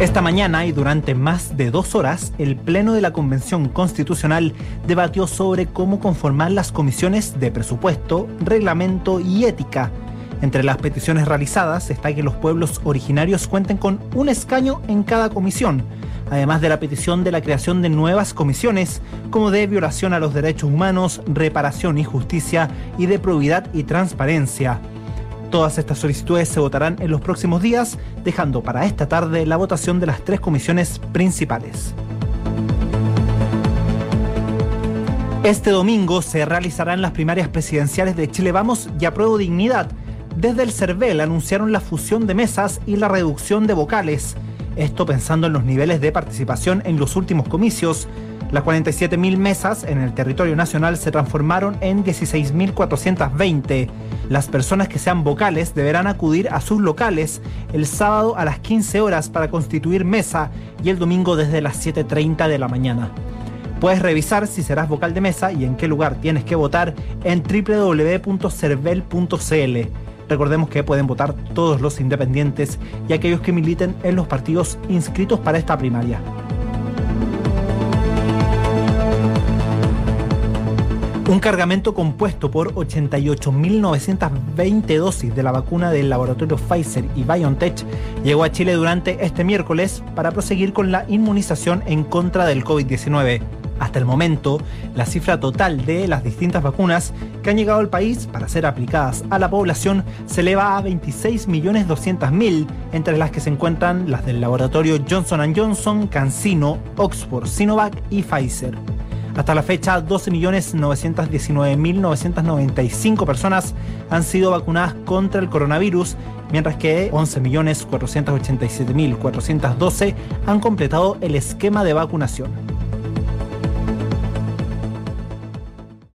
Esta mañana y durante más de dos horas, el Pleno de la Convención Constitucional debatió sobre cómo conformar las comisiones de presupuesto, reglamento y ética. Entre las peticiones realizadas está que los pueblos originarios cuenten con un escaño en cada comisión, además de la petición de la creación de nuevas comisiones como de violación a los derechos humanos, reparación y justicia y de probidad y transparencia. Todas estas solicitudes se votarán en los próximos días, dejando para esta tarde la votación de las tres comisiones principales. Este domingo se realizarán las primarias presidenciales de Chile Vamos y Apruebo Dignidad. Desde el CERVEL anunciaron la fusión de mesas y la reducción de vocales. Esto pensando en los niveles de participación en los últimos comicios. Las 47.000 mesas en el territorio nacional se transformaron en 16.420. Las personas que sean vocales deberán acudir a sus locales el sábado a las 15 horas para constituir mesa y el domingo desde las 7.30 de la mañana. Puedes revisar si serás vocal de mesa y en qué lugar tienes que votar en www.cervel.cl. Recordemos que pueden votar todos los independientes y aquellos que militen en los partidos inscritos para esta primaria. Un cargamento compuesto por 88.920 dosis de la vacuna del laboratorio Pfizer y BioNTech llegó a Chile durante este miércoles para proseguir con la inmunización en contra del COVID-19. Hasta el momento, la cifra total de las distintas vacunas que han llegado al país para ser aplicadas a la población se eleva a 26.200.000, entre las que se encuentran las del laboratorio Johnson Johnson, CanSino, Oxford, Sinovac y Pfizer. Hasta la fecha, 12.919.995 personas han sido vacunadas contra el coronavirus, mientras que 11.487.412 han completado el esquema de vacunación.